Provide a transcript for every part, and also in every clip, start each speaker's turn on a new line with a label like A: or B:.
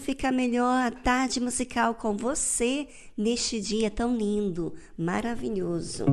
A: ficar melhor a tarde musical com você neste dia tão lindo, maravilhoso.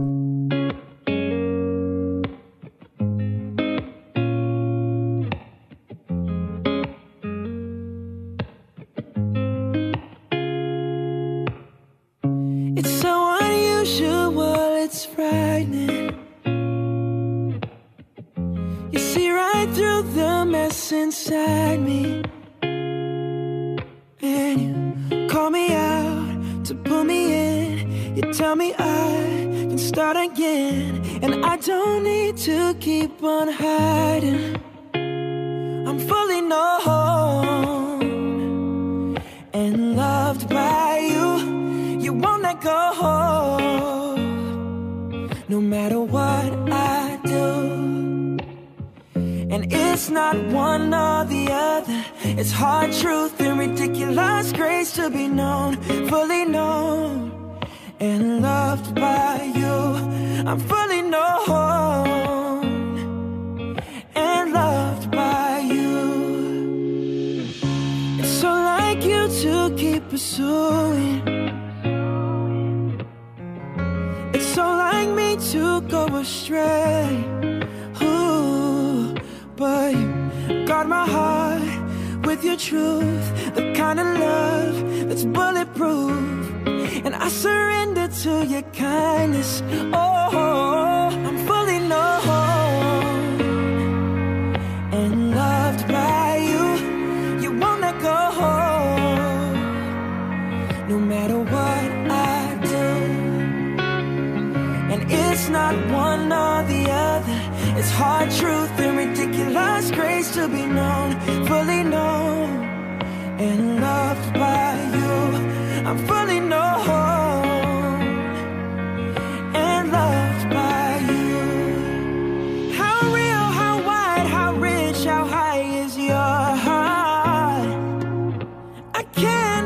B: I
C: can't.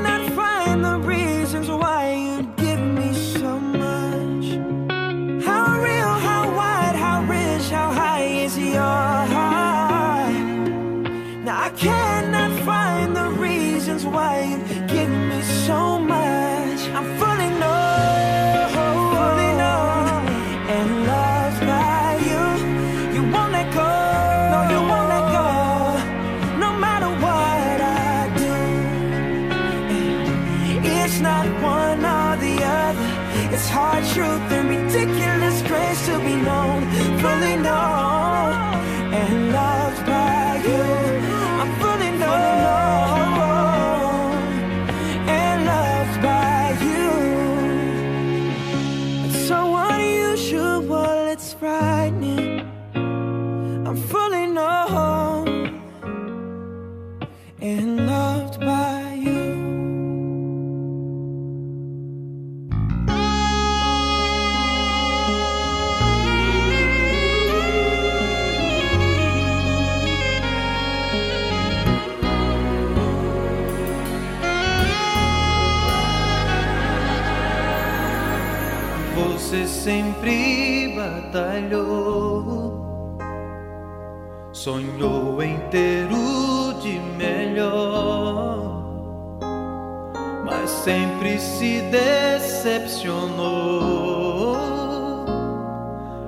C: decepcionou.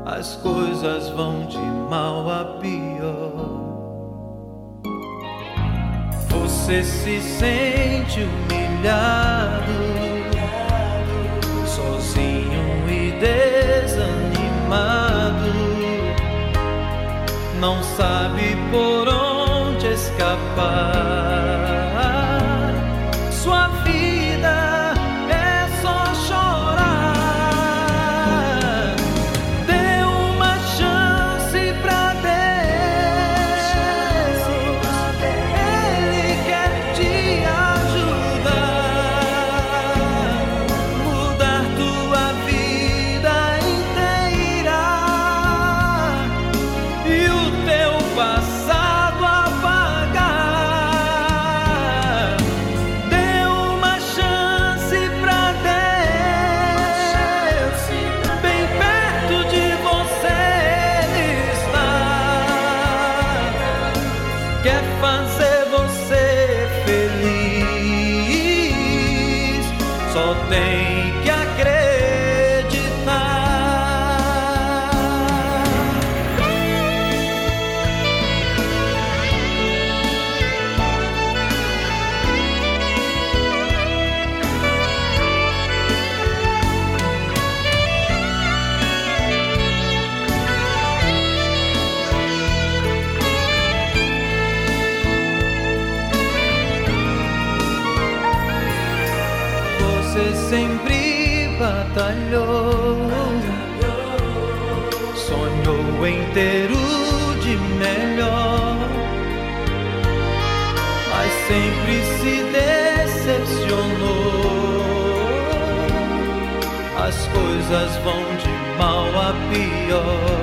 C: As coisas vão de mal a pior. Você se sente humilhado, humilhado. sozinho e desanimado. Não sabe por onde escapar. coisas vão de mal a pior.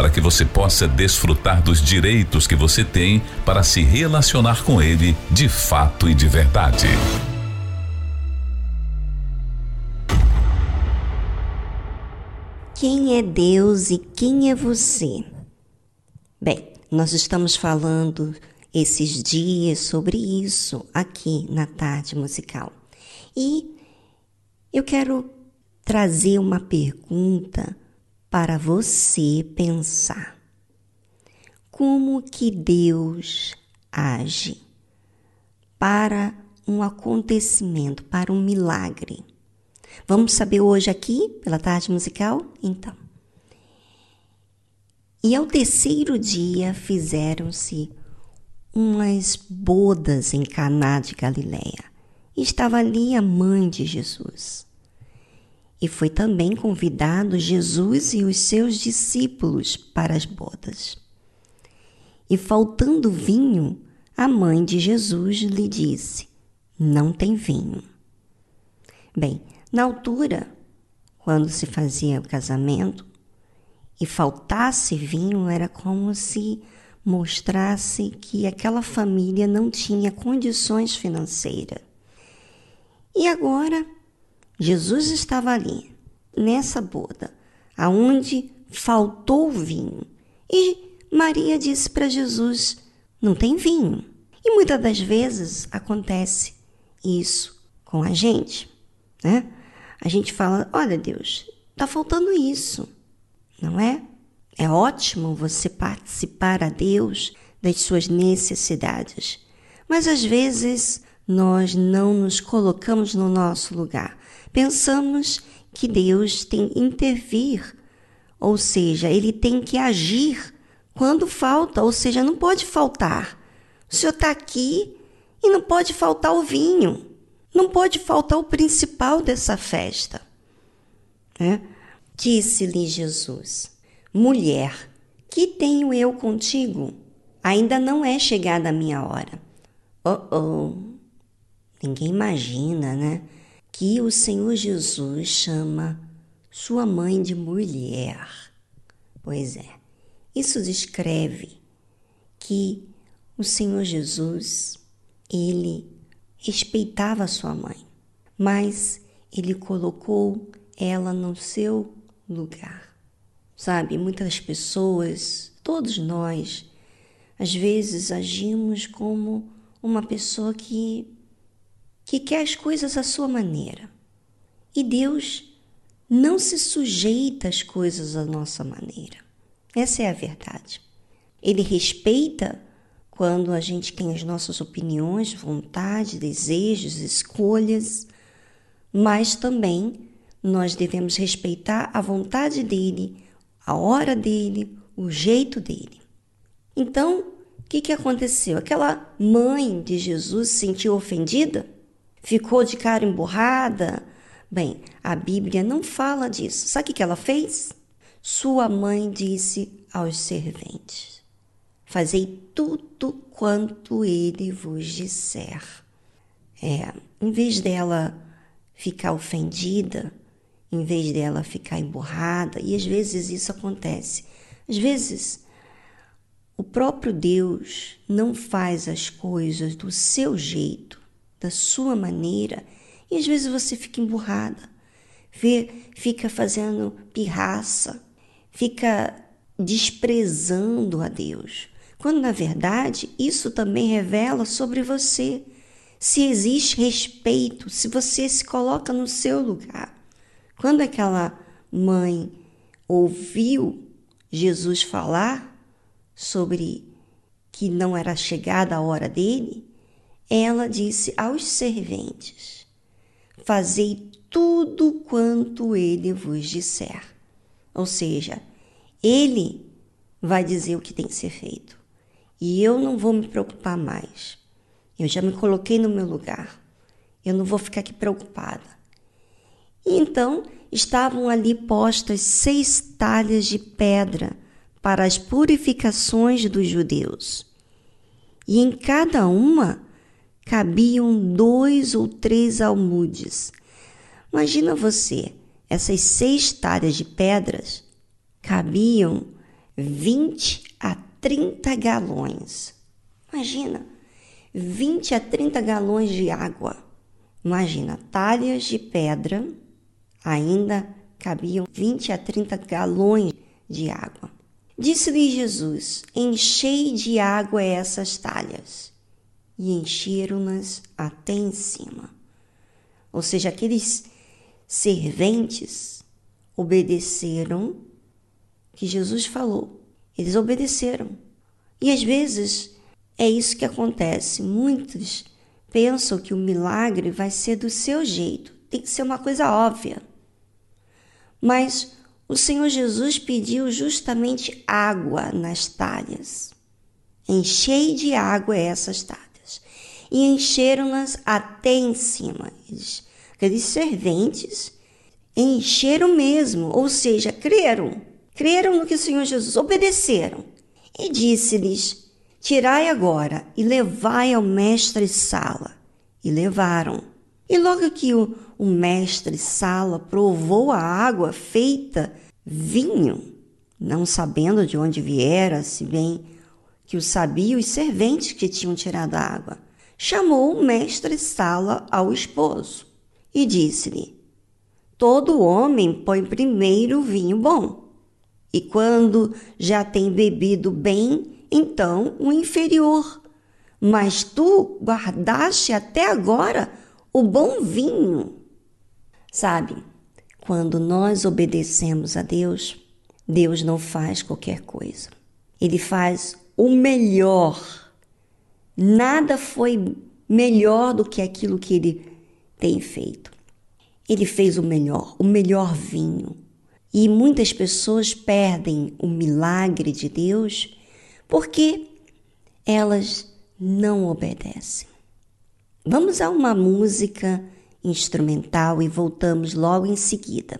D: Para que você possa desfrutar dos direitos que você tem para se relacionar com Ele de fato e de verdade.
E: Quem é Deus e quem é você? Bem, nós estamos falando esses dias sobre isso aqui na tarde musical. E eu quero trazer uma pergunta para você pensar. Como que Deus age para um acontecimento, para um milagre? Vamos saber hoje aqui, pela tarde musical? Então. E ao terceiro dia fizeram-se umas bodas em Caná de Galiléia. Estava ali a mãe de Jesus. E foi também convidado Jesus e os seus discípulos para as bodas. E faltando vinho, a mãe de Jesus lhe disse: Não tem vinho. Bem, na altura, quando se fazia o casamento, e faltasse vinho, era como se mostrasse que aquela família não tinha condições financeiras. E agora, Jesus estava ali, nessa boda, aonde faltou vinho. E Maria disse para Jesus: Não tem vinho. E muitas das vezes acontece isso com a gente, né? A gente fala: Olha, Deus, está faltando isso não é? É ótimo você participar a Deus das suas necessidades, mas às vezes nós não nos colocamos no nosso lugar. Pensamos que Deus tem que intervir, ou seja, ele tem que agir quando falta, ou seja, não pode faltar. O Senhor está aqui e não pode faltar o vinho, não pode faltar o principal dessa festa. Né? Disse-lhe Jesus: Mulher, que tenho eu contigo? Ainda não é chegada a minha hora. Oh, oh. Ninguém imagina, né? Que o Senhor Jesus chama sua mãe de mulher. Pois é, isso descreve que o Senhor Jesus, ele respeitava sua mãe, mas ele colocou ela no seu lugar. Sabe, muitas pessoas, todos nós, às vezes agimos como uma pessoa que que quer as coisas à sua maneira. E Deus não se sujeita às coisas à nossa maneira. Essa é a verdade. Ele respeita quando a gente tem as nossas opiniões, vontade, desejos, escolhas, mas também nós devemos respeitar a vontade dele, a hora dele, o jeito dele. Então, o que, que aconteceu? Aquela mãe de Jesus se sentiu ofendida? Ficou de cara emburrada? Bem, a Bíblia não fala disso. Sabe o que, ela fez? Sua mãe disse aos serventes: Fazei tudo quanto ele vos disser. É, em vez dela ficar ofendida, em vez dela ficar emburrada, e às vezes isso acontece. Às vezes, o próprio Deus não faz as coisas do seu jeito, da sua maneira, e às vezes você fica emburrada, fica fazendo pirraça, fica desprezando a Deus, quando na verdade isso também revela sobre você. Se existe respeito, se você se coloca no seu lugar. Quando aquela mãe ouviu Jesus falar sobre que não era chegada a hora dele, ela disse aos serventes: Fazei tudo quanto ele vos disser. Ou seja, ele vai dizer o que tem que ser feito. e eu não vou me preocupar mais. Eu já me coloquei no meu lugar. Eu não vou ficar aqui preocupada. E então estavam ali postas seis talhas de pedra para as purificações dos judeus. E em cada uma cabiam dois ou três almudes. Imagina você, essas seis talhas de pedras cabiam 20 a 30 galões. Imagina, 20 a 30 galões de água. Imagina, talhas de pedra ainda cabiam 20 a 30 galões de água. Disse-lhe Jesus: Enchei de água essas talhas. E encheram-nas até em cima. Ou seja, aqueles serventes obedeceram que Jesus falou. Eles obedeceram. E às vezes é isso que acontece. Muitos pensam que o milagre vai ser do seu jeito, tem que ser uma coisa óbvia. Mas o Senhor Jesus pediu justamente água nas talhas. Enchei de água essas talhas. E encheram-nas até em cima. Eles, aqueles serventes encheram mesmo, ou seja, creram. Creram no que o Senhor Jesus, obedeceram. E disse-lhes: Tirai agora e levai ao mestre Sala. E levaram. E logo que o, o mestre Sala provou a água feita vinho, não sabendo de onde viera, se bem que o sabia os serventes que tinham tirado a água, chamou o mestre Sala ao esposo e disse-lhe: Todo homem põe primeiro o vinho bom, e quando já tem bebido bem, então o inferior. Mas tu guardaste até agora o bom vinho. Sabe, quando nós obedecemos a Deus, Deus não faz qualquer coisa. Ele faz o melhor. Nada foi melhor do que aquilo que ele tem feito. Ele fez o melhor, o melhor vinho. E muitas pessoas perdem o milagre de Deus porque elas não obedecem. Vamos a uma música instrumental e voltamos logo em seguida.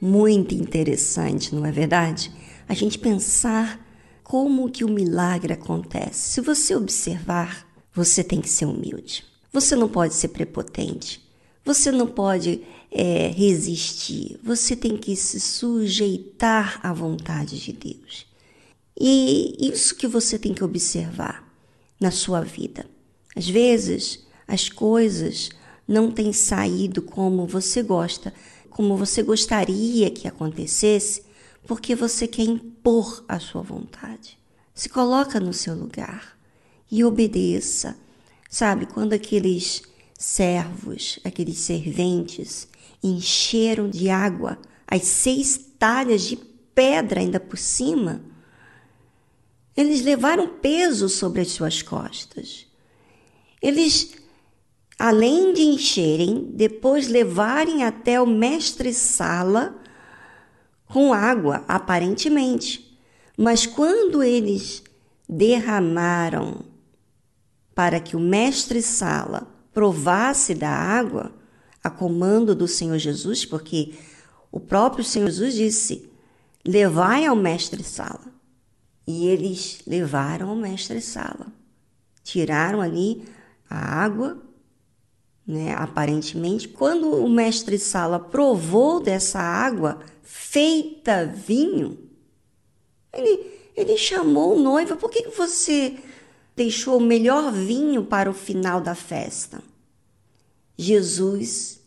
E: Muito interessante, não é verdade? A gente pensar como que o milagre acontece. Se você observar, você tem que ser humilde. Você não pode ser prepotente. Você não pode é, resistir. Você tem que se sujeitar à vontade de Deus. E isso que você tem que observar na sua vida. Às vezes, as coisas não têm saído como você gosta, como você gostaria que acontecesse, porque você quer impor a sua vontade. Se coloca no seu lugar e obedeça. Sabe, quando aqueles servos, aqueles serventes, encheram de água as seis talhas de pedra ainda por cima, eles levaram peso sobre as suas costas. Eles, além de encherem, depois levarem até o mestre-sala com água, aparentemente. Mas quando eles derramaram para que o mestre-sala provasse da água, a comando do Senhor Jesus, porque o próprio Senhor Jesus disse: Levai ao mestre-sala. E eles levaram ao mestre-sala. Tiraram ali a água, né, aparentemente. Quando o mestre-sala provou dessa água, feita vinho, ele, ele chamou o noivo: por que você deixou o melhor vinho para o final da festa? Jesus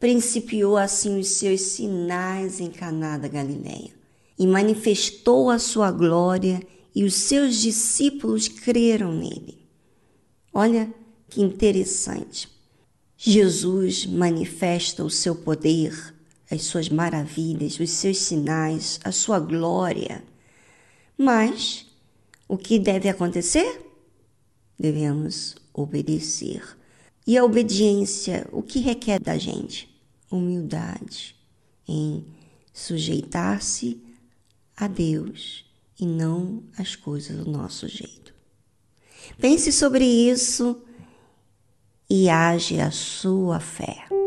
E: principiou assim os seus sinais em Caná da Galileia e manifestou a sua glória e os seus discípulos creram nele. Olha que interessante. Jesus manifesta o seu poder as suas maravilhas, os seus sinais, a sua glória. Mas o que deve acontecer? Devemos obedecer. E a obediência, o que requer da gente? Humildade, em sujeitar-se a Deus e não às coisas do nosso jeito. Pense sobre isso e age a sua fé.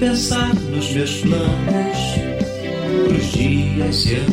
C: pensar nos meus planos, pros dias e anos.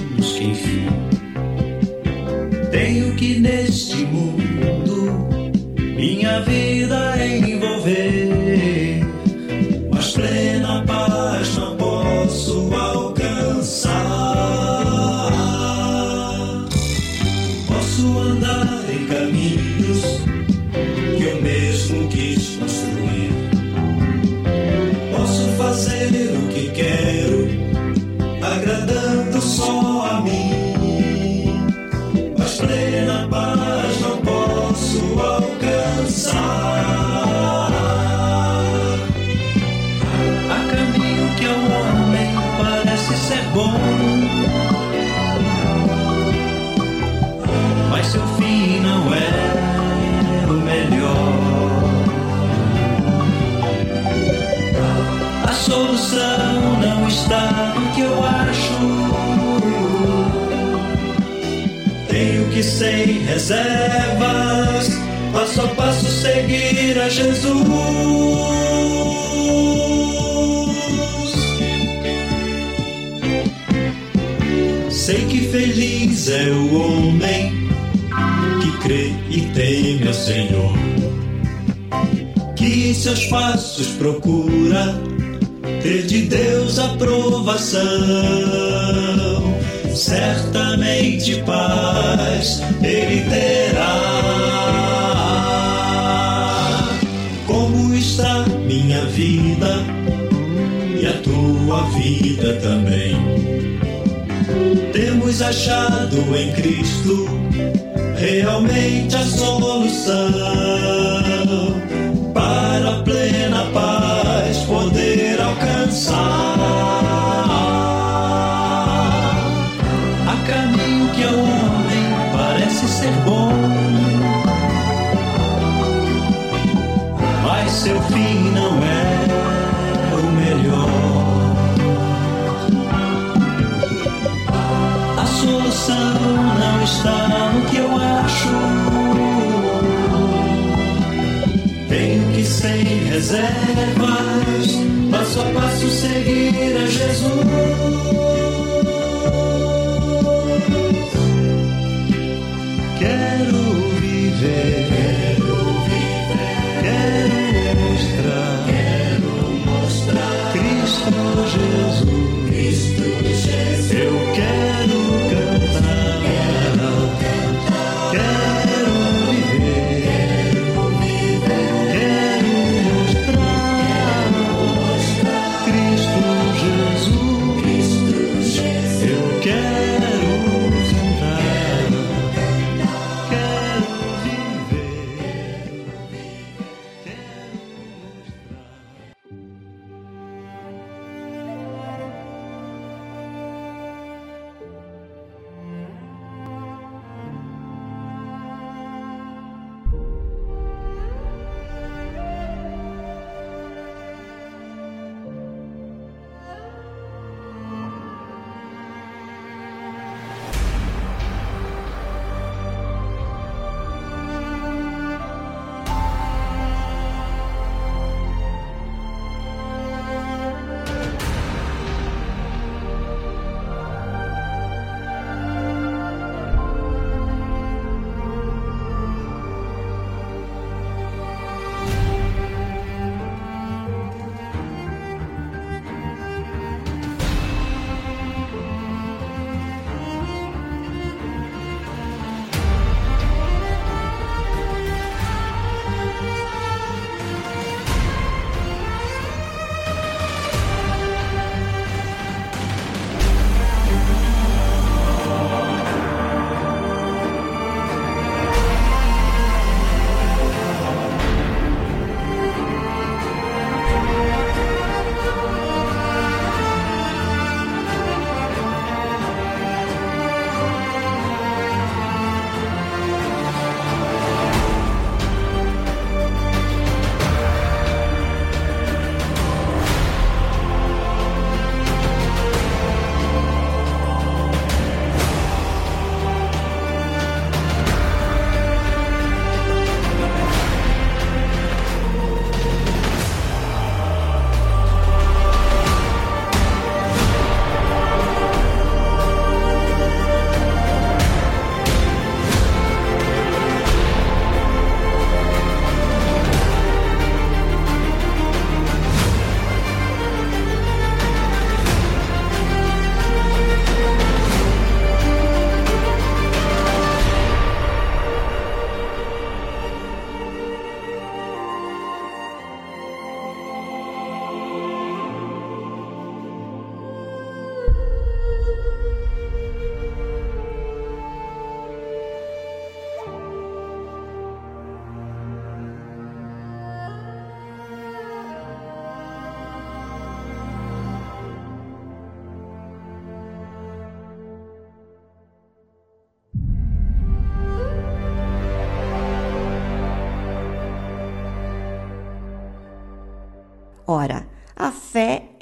C: quiser passo a passo seguir a Jesus. Quero viver.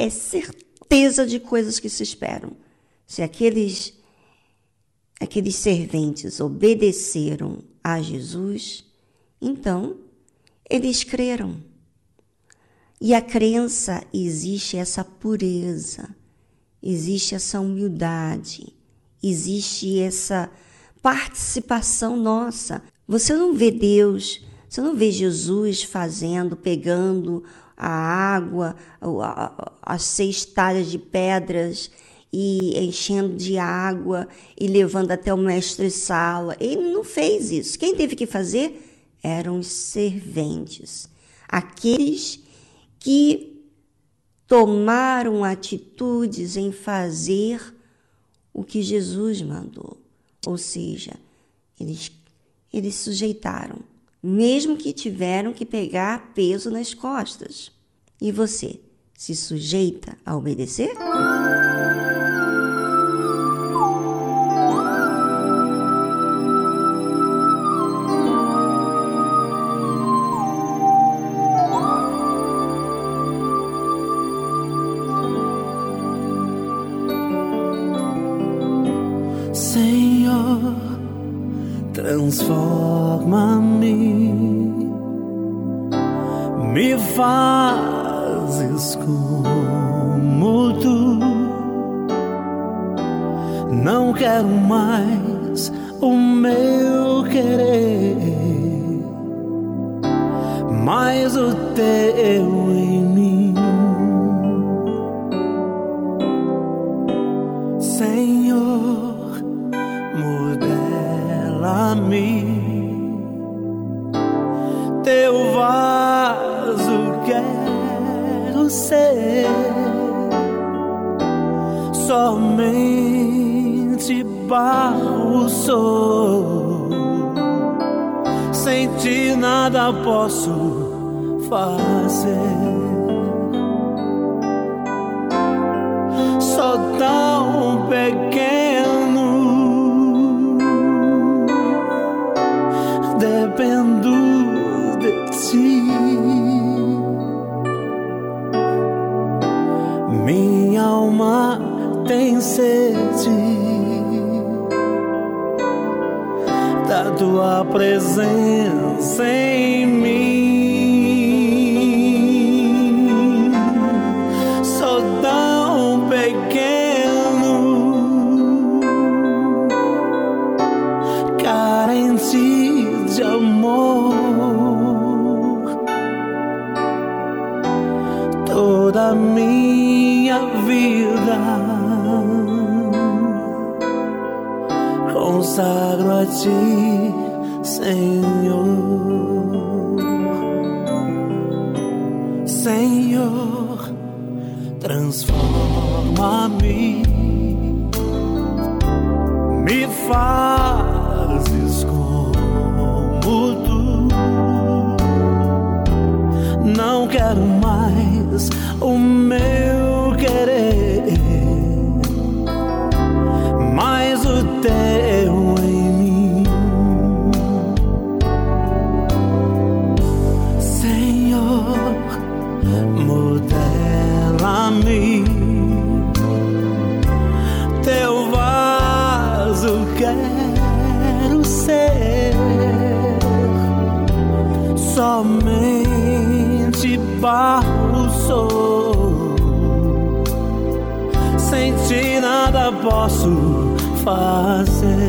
E: É certeza de coisas que se esperam. Se aqueles aqueles serventes obedeceram a Jesus, então eles creram. E a crença existe essa pureza, existe essa humildade, existe essa participação nossa. Você não vê Deus, você não vê Jesus fazendo, pegando a água, as seis talhas de pedras e enchendo de água e levando até o mestre-sala. Ele não fez isso. Quem teve que fazer eram os serventes, aqueles que tomaram atitudes em fazer o que Jesus mandou. Ou seja, eles, eles sujeitaram, mesmo que tiveram que pegar peso nas costas. E você se sujeita a obedecer?
C: Fazes como tu. Não quero mais o meu querer, mas o teu em mim. Teu vaso quero ser. Somente barro sou. Sem ti nada posso fazer. Sou tão pequeno dependo tua presença em mim. Sou tão pequeno, carente de amor. Toda minha vida consagro a ti, Senhor. Posso fazer.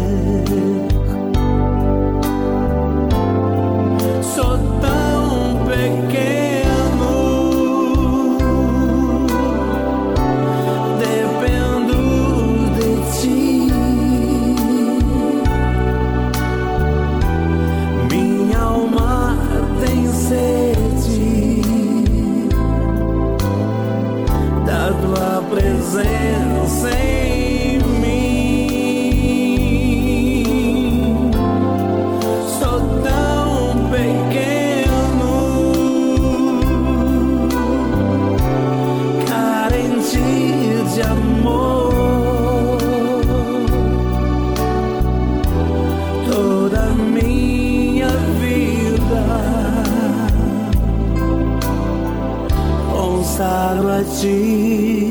C: 自己。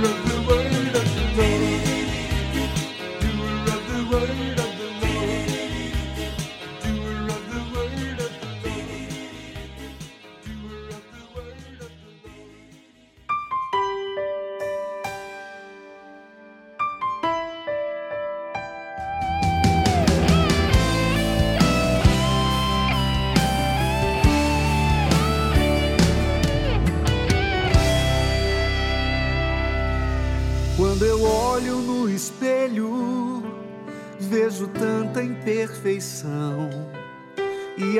F: E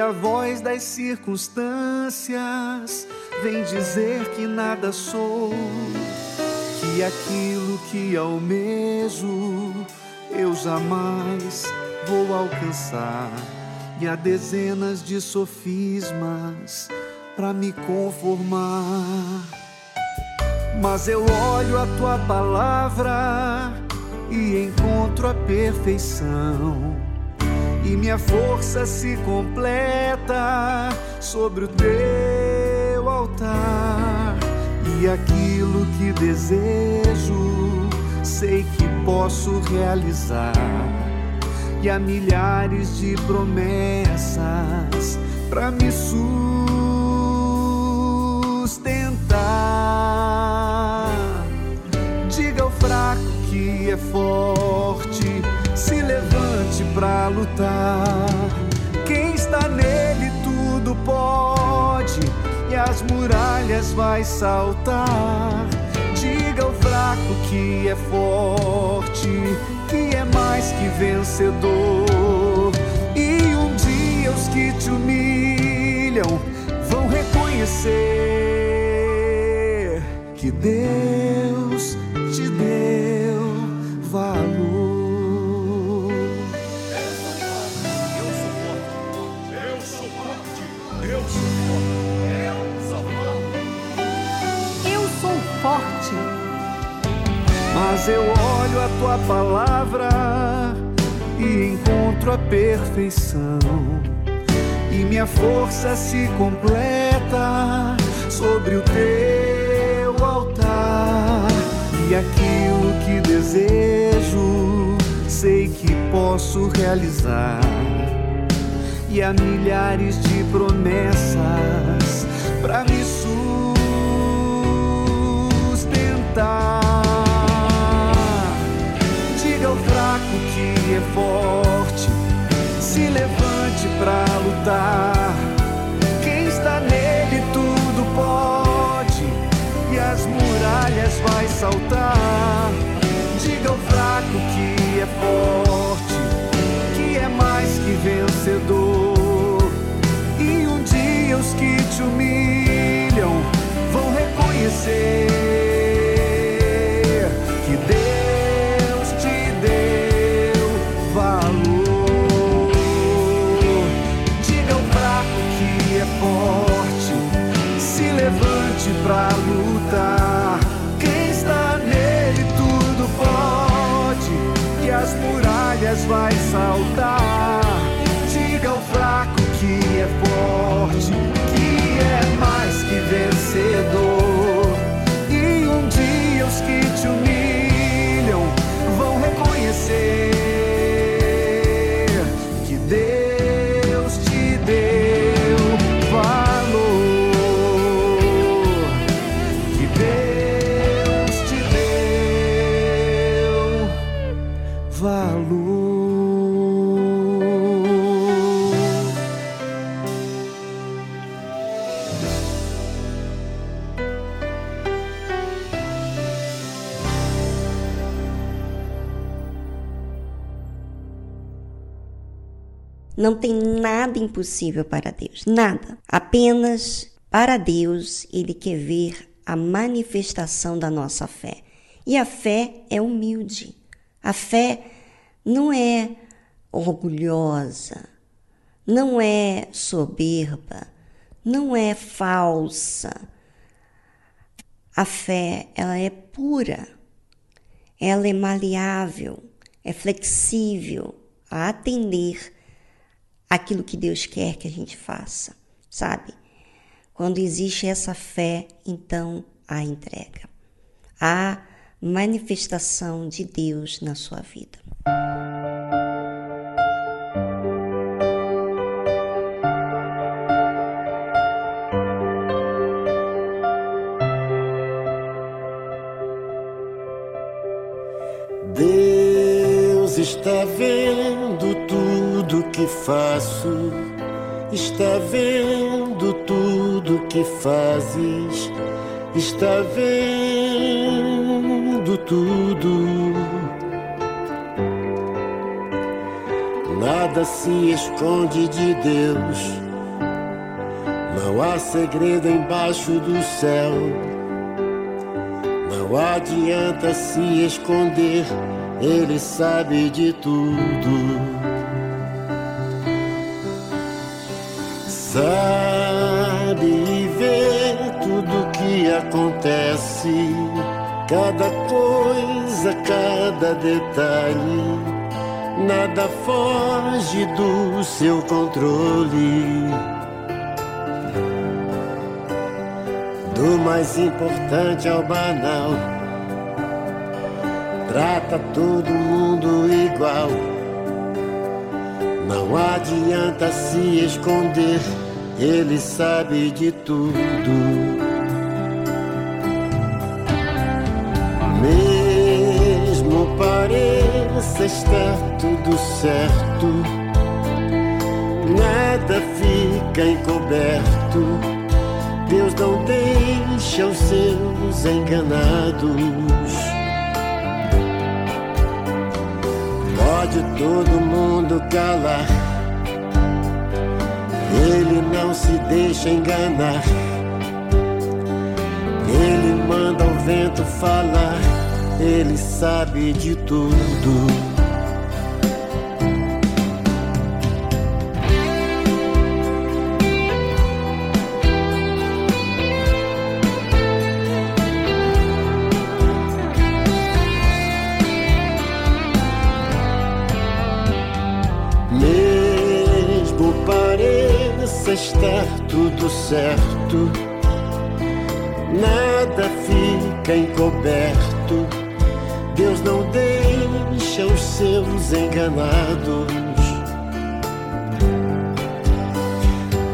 F: a voz das circunstâncias vem dizer que nada sou, que aquilo que almejo eu jamais vou alcançar. E há dezenas de sofismas para me conformar. Mas eu olho a tua palavra e encontro a perfeição e minha força se completa sobre o teu altar. E aquilo que desejo, sei que posso realizar. E há milhares de promessas para me sustentar. Diga ao fraco que é forte se levante para lutar. Quem está nele tudo pode e as muralhas vai saltar. Diga ao fraco que é forte, que é mais que vencedor. E um dia os que te humilham vão reconhecer que Deus Mas eu olho a tua palavra e encontro a perfeição. E minha força se completa sobre o teu altar. E aquilo que desejo, sei que posso realizar. E há milhares de promessas para me sustentar. Diga ao fraco que é forte, se levante para lutar. Quem está nele tudo pode e as muralhas vai saltar. Diga ao fraco que é forte, que é mais que vencedor. E um dia os que te humilham vão reconhecer
E: Não tem nada impossível para Deus, nada. Apenas para Deus ele quer ver a manifestação da nossa fé. E a fé é humilde. A fé não é orgulhosa, não é soberba, não é falsa. A fé, ela é pura. Ela é maleável, é flexível a atender aquilo que Deus quer que a gente faça, sabe? Quando existe essa fé, então há entrega, há manifestação de Deus na sua vida.
G: Deus está vendo tudo que faço, está vendo tudo que fazes, está vendo tudo. Nada se esconde de Deus, não há segredo embaixo do céu. Não adianta se esconder, ele sabe de tudo. Sabe e vê tudo que acontece, cada coisa, cada detalhe. Nada foge do seu controle. Do mais importante ao banal. Trata todo mundo igual. Não adianta se esconder, ele sabe de tudo. Mesmo pareça estar tudo certo, nada fica encoberto. Deus não deixa os seus enganados. Pode todo mundo calar, ele não se deixa enganar. Ele manda o vento falar, ele sabe de tudo. tudo certo, nada fica encoberto. Deus não deixa os seus enganados.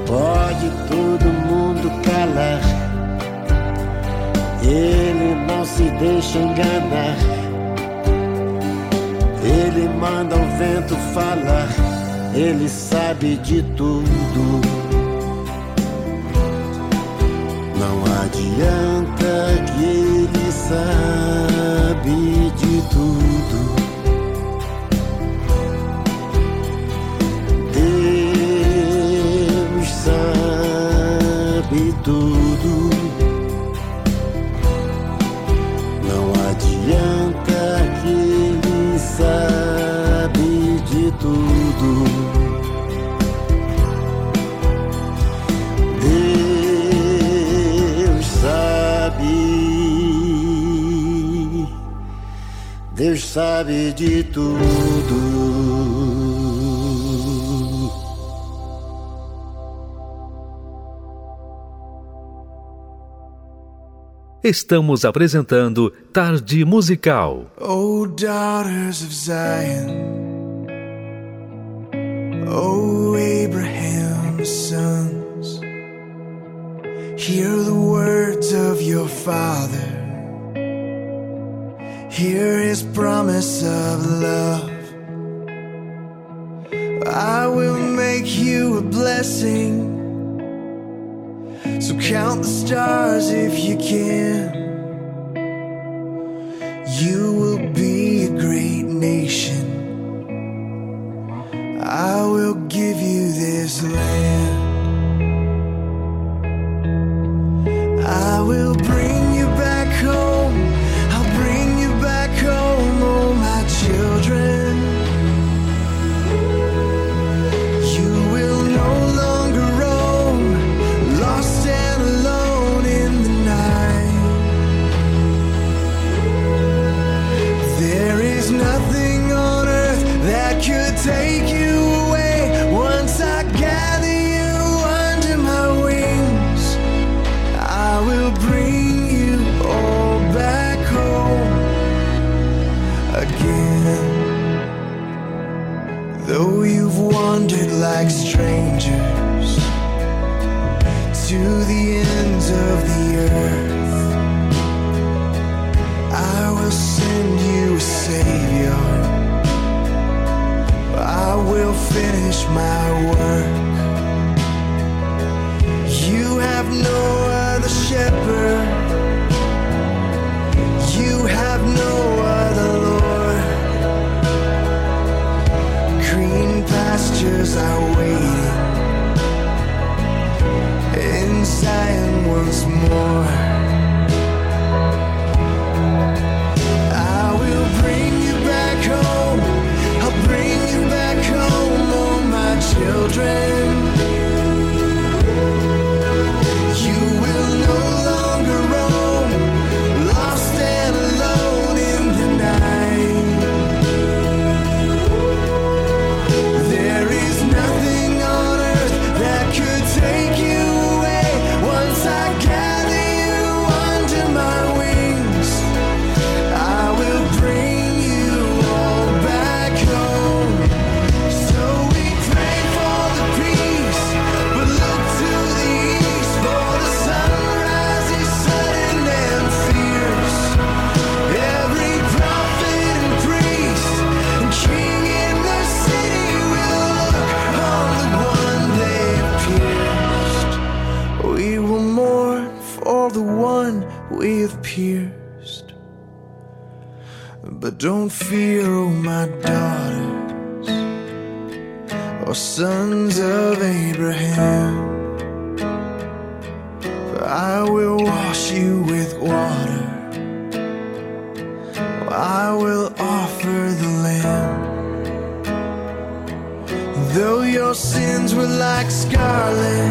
G: Pode todo mundo calar, ele não se deixa enganar. Ele manda o vento falar, ele sabe de tudo. adianta que ele sabe de tudo. Deus sabe de tudo.
H: Estamos apresentando Tarde Musical.
I: Oh, daughters of Zion. Oh, Abraham's sons. Hear the words of your father. Here is promise of love. I will make you a blessing. So count the stars if you can. You will I will wash you with water. I will offer the Lamb. Though your sins were like scarlet.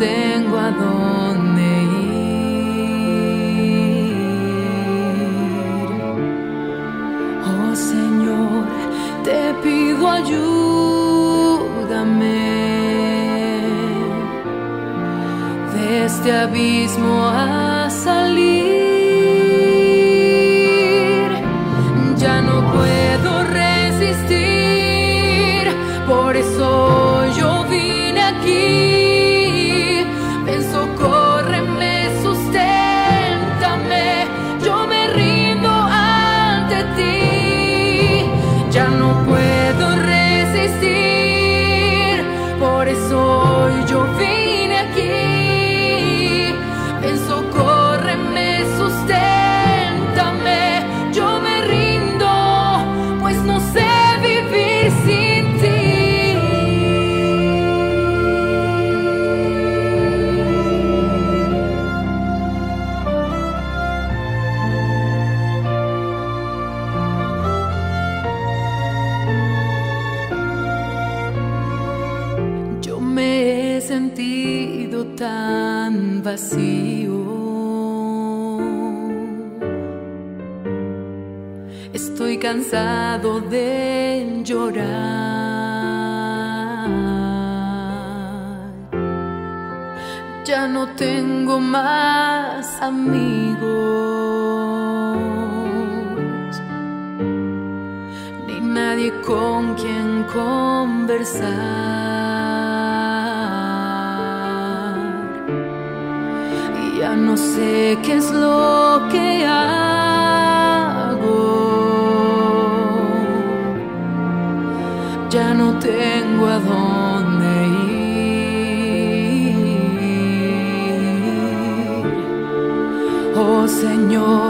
J: tengo a dónde ir. Oh Señor, te pido ayúdame de este abismo a salir. cansado de llorar. Ya no tengo más amigos, ni nadie con quien conversar. Ya no sé qué es lo Señor.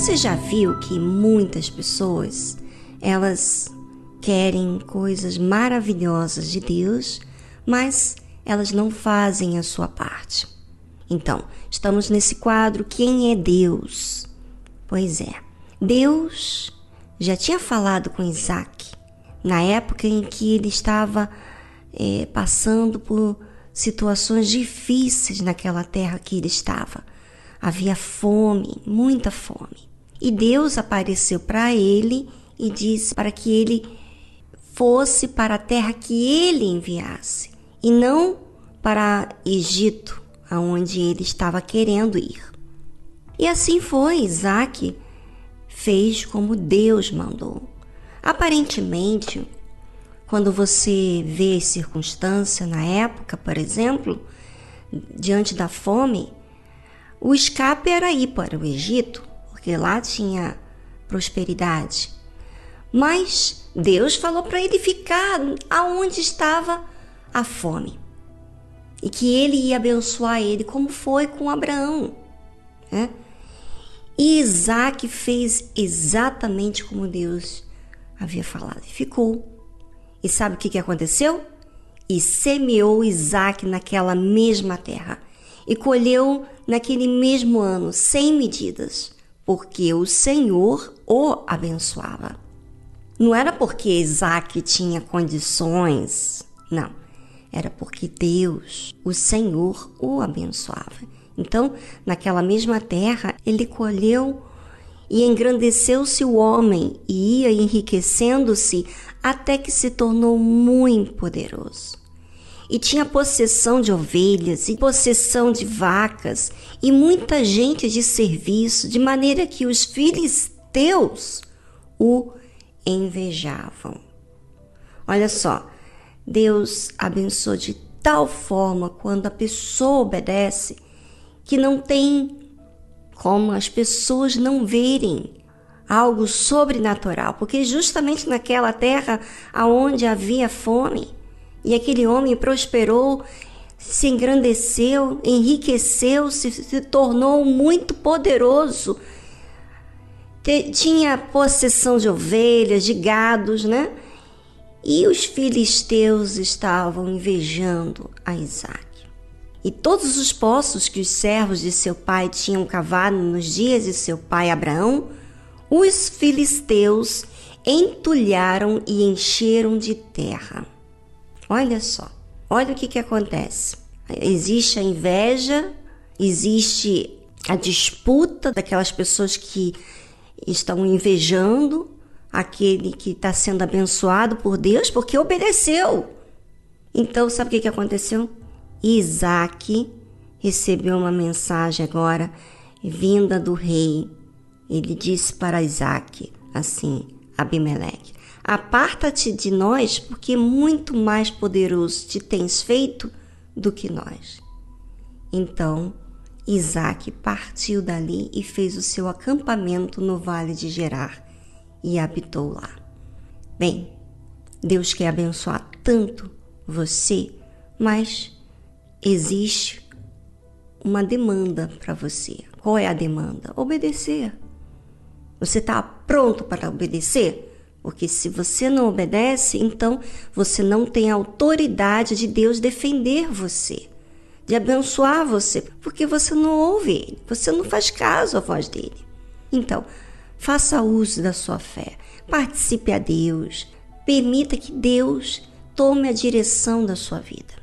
E: Você já viu que muitas pessoas elas querem coisas maravilhosas de Deus, mas elas não fazem a sua parte. Então, estamos nesse quadro Quem é Deus? Pois é, Deus já tinha falado com Isaac na época em que ele estava é, passando por situações difíceis naquela terra que ele estava. Havia fome, muita fome. E Deus apareceu para ele e disse para que ele fosse para a terra que ele enviasse e não para Egito, aonde ele estava querendo ir. E assim foi, Isaac fez como Deus mandou. Aparentemente, quando você vê as circunstâncias na época, por exemplo, diante da fome, o escape era ir para o Egito porque lá tinha prosperidade. Mas Deus falou para ele ficar aonde estava a fome e que ele ia abençoar ele, como foi com Abraão. Né? E Isaac fez exatamente como Deus havia falado e ficou. E sabe o que, que aconteceu? E semeou Isaac naquela mesma terra e colheu naquele mesmo ano, sem medidas porque o Senhor o abençoava. Não era porque Isaac tinha condições, não. Era porque Deus, o Senhor, o abençoava. Então, naquela mesma terra, ele colheu e engrandeceu-se o homem e ia enriquecendo-se até que se tornou muito poderoso e tinha possessão de ovelhas e possessão de vacas e muita gente de serviço, de maneira que os filisteus o invejavam. Olha só, Deus abençoa de tal forma quando a pessoa obedece que não tem como as pessoas não verem algo sobrenatural, porque justamente naquela terra aonde havia fome, e aquele homem prosperou, se engrandeceu, enriqueceu-se, se tornou muito poderoso. Tinha possessão de ovelhas, de gados, né? E os filisteus estavam invejando a Isaac. E todos os poços que os servos de seu pai tinham cavado nos dias de seu pai Abraão, os filisteus entulharam e encheram de terra. Olha só, olha o que, que acontece. Existe a inveja, existe a disputa daquelas pessoas que estão invejando aquele que está sendo abençoado por Deus porque obedeceu. Então, sabe o que, que aconteceu? Isaac recebeu uma mensagem agora vinda do rei. Ele disse para Isaac assim: Abimeleque, Aparta-te de nós, porque muito mais poderoso te tens feito do que nós. Então Isaac partiu dali e fez o seu acampamento no vale de Gerar. e habitou lá. Bem, Deus quer abençoar tanto você, mas existe uma demanda para você. Qual é a demanda? Obedecer. Você está pronto para obedecer? Porque se você não obedece, então você não tem autoridade de Deus defender você, de abençoar você, porque você não ouve ele, você não faz caso à voz dele. Então, faça uso da sua fé, participe a Deus, permita que Deus tome a direção da sua vida.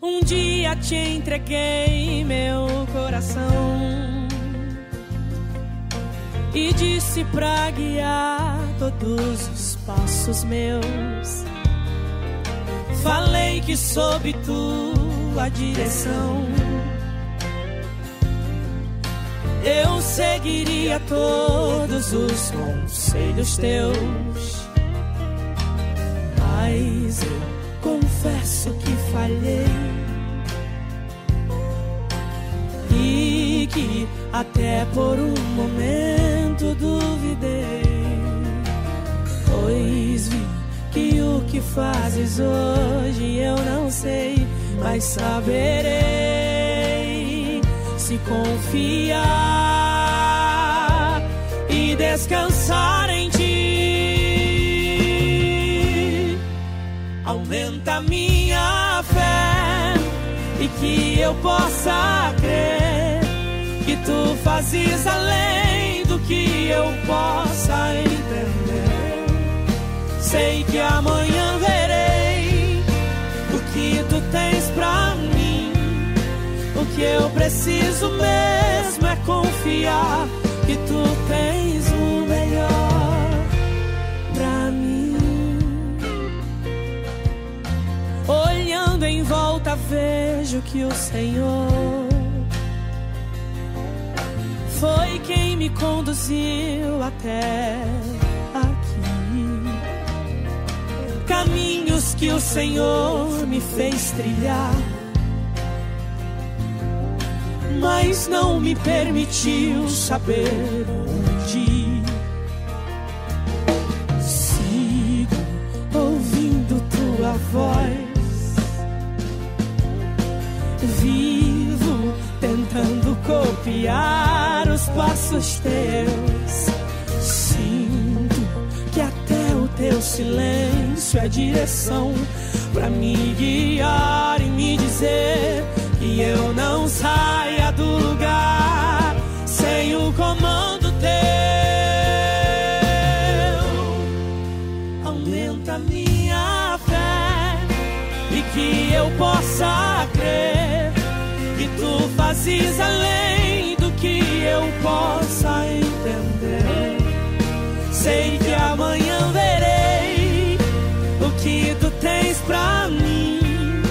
K: Um
L: dia te entreguei meu coração e disse pra guiar todos os passos meus. Falei que sob tua direção eu seguiria todos os conselhos teus. Mas eu confesso que falhei. E que até por um momento duvidei. Pois vi que o que fazes hoje eu não sei, mas saberei se confiar e descansar Aumenta minha fé e que eu possa crer que tu fazes além do que eu possa entender. Sei que amanhã verei o que tu tens pra mim. O que eu preciso mesmo é confiar que tu tens Olhando em volta, vejo que o Senhor foi quem me conduziu até caminhos que o Senhor me fez trilhar, mas não me permitiu saber onde. Sigo ouvindo tua voz, copiar os passos teus. Sinto que até o teu silêncio é direção pra me guiar e me dizer que eu não saia do lugar sem o comando teu. Aumenta minha fé e que eu possa crer que tu fazes além possa entender. Sei que amanhã verei o que tu tens pra mim.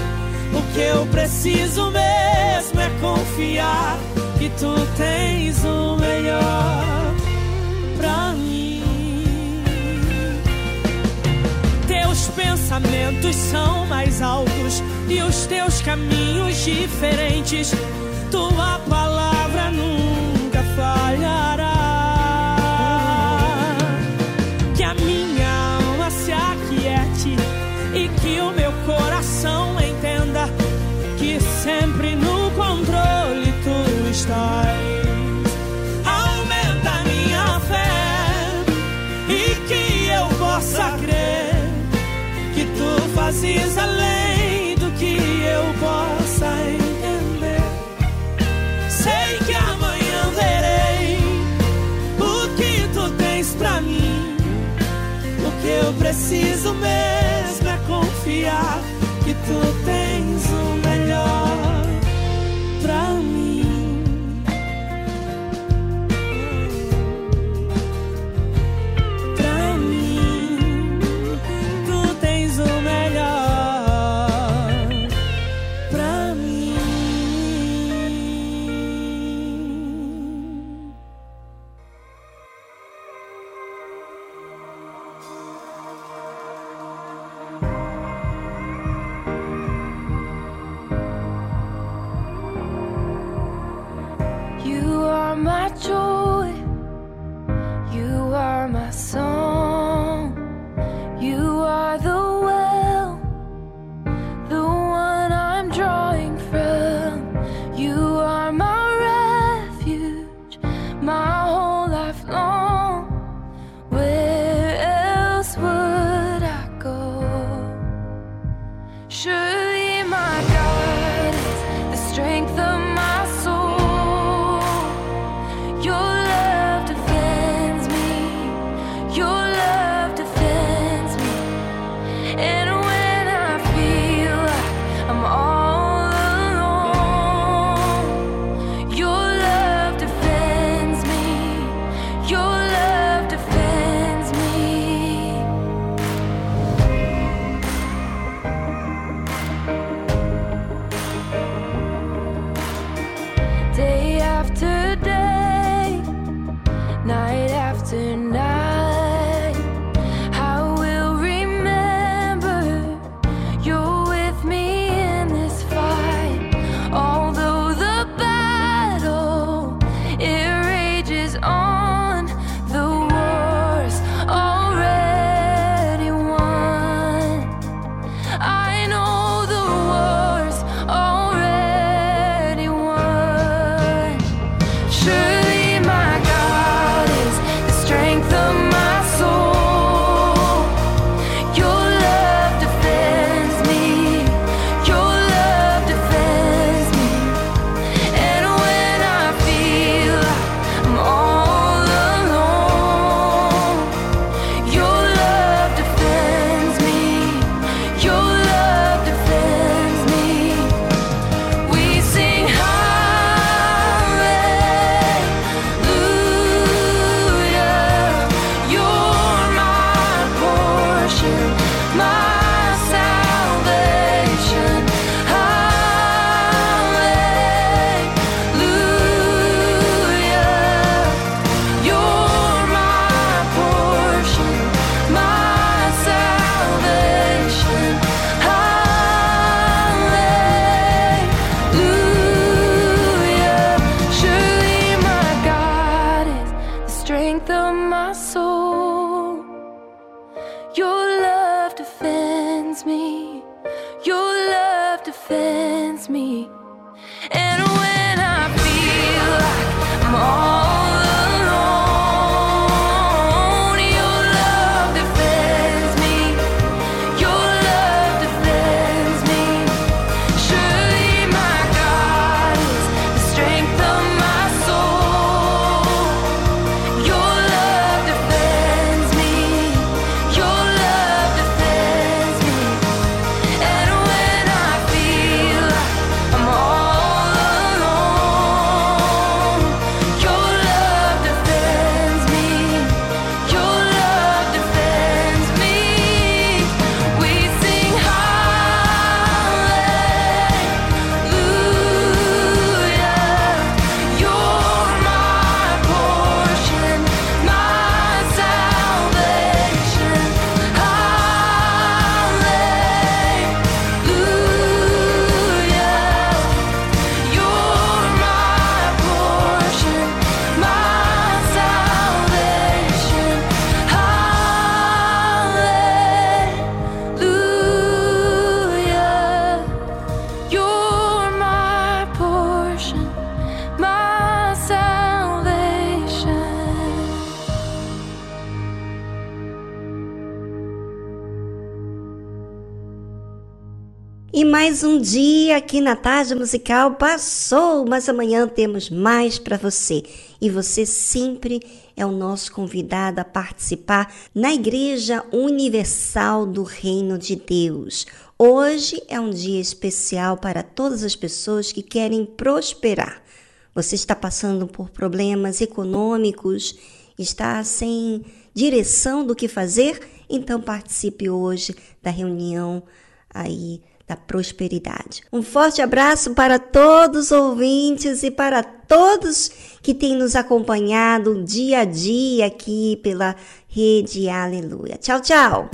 L: O que eu preciso mesmo é confiar que tu tens o melhor pra mim. Teus pensamentos são mais altos e os teus caminhos diferentes. Tua palavra fazes além do que eu possa entender. Sei que amanhã verei o que tu tens pra mim. O que eu preciso mesmo é confiar que tu tens
M: aqui na tarde musical passou, mas amanhã temos mais para você. E você sempre é o nosso convidado a participar na Igreja Universal do Reino de Deus. Hoje é um dia especial para todas as pessoas que querem prosperar. Você está passando por problemas econômicos, está sem direção do que fazer? Então participe hoje da reunião aí da prosperidade. Um forte abraço para todos os ouvintes e para todos que têm nos acompanhado dia a dia aqui pela Rede Aleluia. Tchau, tchau!